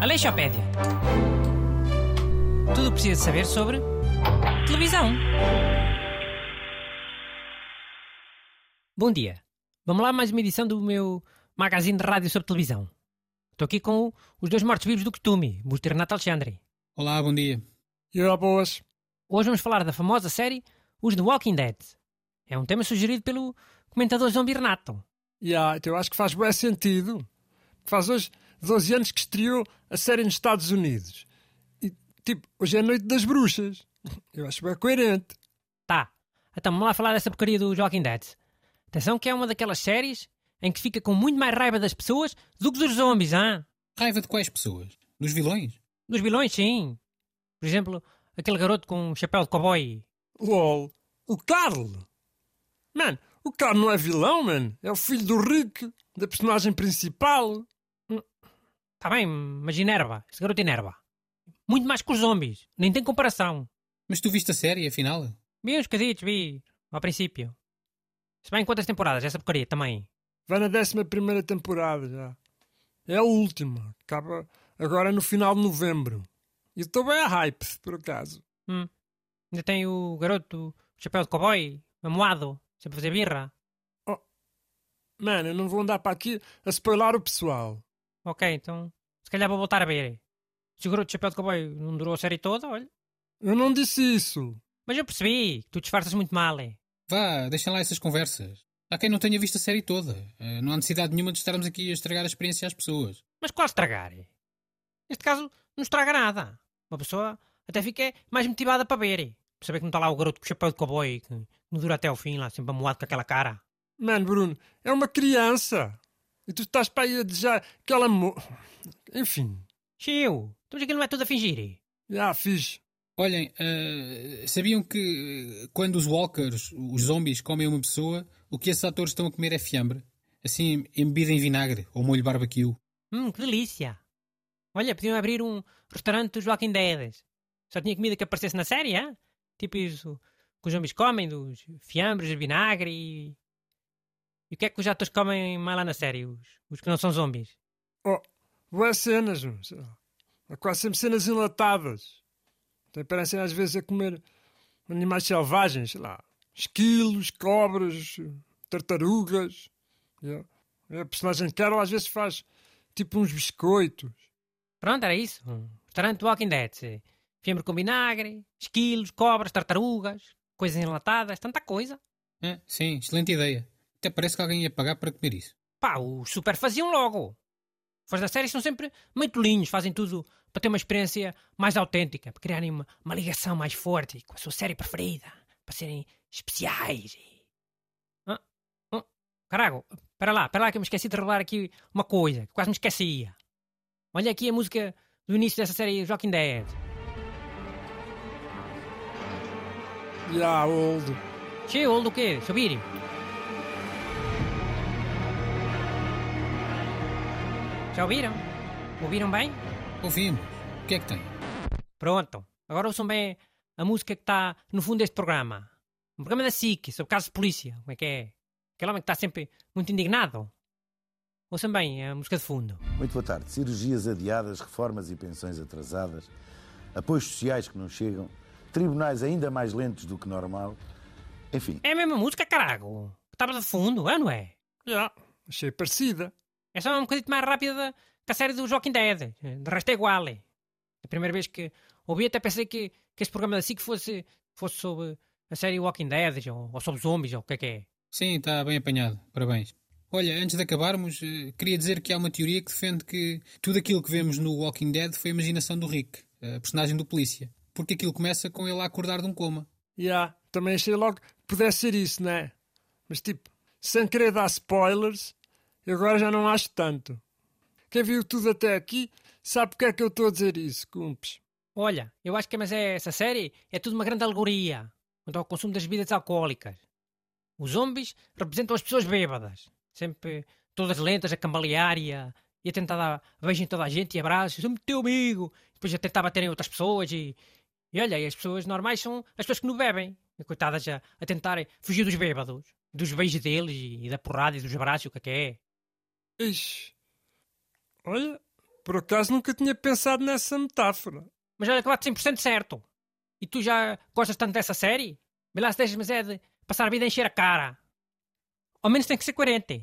Aleixopédia. Tudo o que precisa saber sobre televisão. Bom dia. Vamos lá mais uma edição do meu magazine de rádio sobre televisão. Estou aqui com os dois mortos-vivos do costume, Busto e Renato Alexandre. Olá, bom dia. E lá, boas. Hoje vamos falar da famosa série Os The Walking Dead. É um tema sugerido pelo comentador Zombie Renato. Yeah, então eu acho que faz bem sentido. Faz hoje 12 anos que estreou a série nos Estados Unidos. E, tipo, hoje é a noite das bruxas. Eu acho bem coerente. Tá, então vamos lá falar dessa porcaria do Walking Dead. Atenção que é uma daquelas séries em que fica com muito mais raiva das pessoas do que dos zombies, hã? Raiva de quais pessoas? Dos vilões? Dos vilões, sim. Por exemplo, aquele garoto com um chapéu de cowboy. LOL. O Carl. Man, o Carl não é vilão, man. É o filho do Rick, da personagem principal. Tá bem, mas enerva. Esse garoto enerva. Muito mais que os zombies. Nem tem comparação. Mas tu viste a série, afinal? Vi uns caditos, vi. Ao princípio. Se bem quantas temporadas, essa porcaria também. Vai na 11 primeira temporada já. É a última. Acaba agora no final de novembro. E estou bem a hype, por acaso. Hum. Ainda tem o garoto, o chapéu de cowboy, mamoado, sempre fazer birra. Mano, eu não vou andar para aqui a spoiler o pessoal. Ok, então se calhar vou voltar a ver. Se o chapéu de cowboy não durou a série toda, olha. Eu não disse isso. Mas eu percebi que tu disfarças muito mal, é. Vá, deixem lá essas conversas. Há quem não tenha visto a série toda. Eh, Não há necessidade nenhuma de estarmos aqui a estragar a experiência às pessoas. Mas qual estragar? Neste caso, não estraga nada. Uma pessoa até fica mais motivada para ver. Para saber que não está lá o garoto com o chapéu de cowboy que não dura até ao fim, lá sempre amoado com aquela cara. Mano, Bruno, é uma criança. E tu estás para aí a desejar que ela mo... Enfim, Chiu, então aquilo não é tudo a fingir. já fiz. Olhem, eh, sabiam que eh, quando os walkers, os zombies, comem uma pessoa, o que esses atores estão a comer é fiambre? Assim, embebida em vinagre ou molho barbecue. Hum, que delícia. Olha, podiam abrir um restaurante dos Walking Dead. Só tinha comida que aparecesse na série, hã? Tipo isso que os zombies comem, dos fiambres, vinagre e... E o que é que os atores comem mais lá na série? Os, os que não são zombies? Oh, boas cenas, sei lá. Há quase sempre cenas enlatadas. Até parecem às vezes a comer animais selvagens, sei lá. Esquilos, cobras, tartarugas. E a- a personagem Carol às vezes faz tipo uns biscoitos. Pronto, era isso. Um restaurante Walking Dead. Fiambre com vinagre, esquilos, cobras, tartarugas, coisas enlatadas, tanta coisa. Ah, sim, excelente ideia. Até parece que alguém ia pagar para comer isso. Pá, os super faziam logo. Os fãs da série são sempre muito linhos, fazem tudo para ter uma experiência mais autêntica, para criarem uma, uma ligação mais forte com a sua série preferida, para serem especiais. Ah, ah, carago, espera lá, espera lá que eu me esqueci de revelar aqui uma coisa, que quase me esquecia. Olha aqui a música do início dessa série Walking Dead. Já, old. Cheio, do quê? Subir? Já ouviram? Ouviram bem? Ouvimos. O que é que tem? Pronto. Agora ouçam bem a música que está no fundo deste programa. Um programa da SIC, sobre casos de polícia. Como é que é? Aquele homem que está sempre muito indignado. Ouçam bem a música de fundo. Muito boa tarde. Cirurgias adiadas, reformas e pensões atrasadas, apoios sociais que não chegam, tribunais ainda mais lentos do que normal. Enfim, É a mesma música, carago. Que estava de fundo, é não é? Já, achei parecida. É só um bocadinho mais rápida da- que a série do Joaquim Dead. De resto é igual. é. A primeira vez que ouvi até pensei que, que este programa da SIC fosse, fosse sobre a série Walking Dead ou, ou sobre zombies ou o que é que é. Sim, está bem apanhado. Parabéns. Olha, antes de acabarmos, eh, queria dizer que há uma teoria que defende que tudo aquilo que vemos no Walking Dead foi a imaginação do Rick, a personagem do polícia. Porque aquilo começa com ele a acordar de um coma. Já, também achei logo que pudesse ser isso, né? Mas tipo, sem querer dar spoilers, eu agora já não acho tanto. Quem viu tudo até aqui sabe porque é que eu estou a dizer isso, cumpes. Olha, eu acho que mas é, essa série é tudo uma grande alegoria quanto ao consumo das bebidas alcoólicas. Os zombies representam as pessoas bêbadas, sempre todas lentas a cambalear e a, e a tentar dar beijo em toda a gente e abraços, somos teu amigo. Depois a tentar bater em outras pessoas e, e olha, e as pessoas normais são as pessoas que não bebem, e coitadas a, a tentarem fugir dos bêbados. dos beijos deles e da porrada e dos abraços, o que é que é. Ixi. Olha, por acaso nunca tinha pensado nessa metáfora. Mas olha que bate 100% certo. E tu já gostas tanto dessa série? Vê lá se deixas, mas é de passar a vida a encher a cara. Ao menos tem que ser coerente.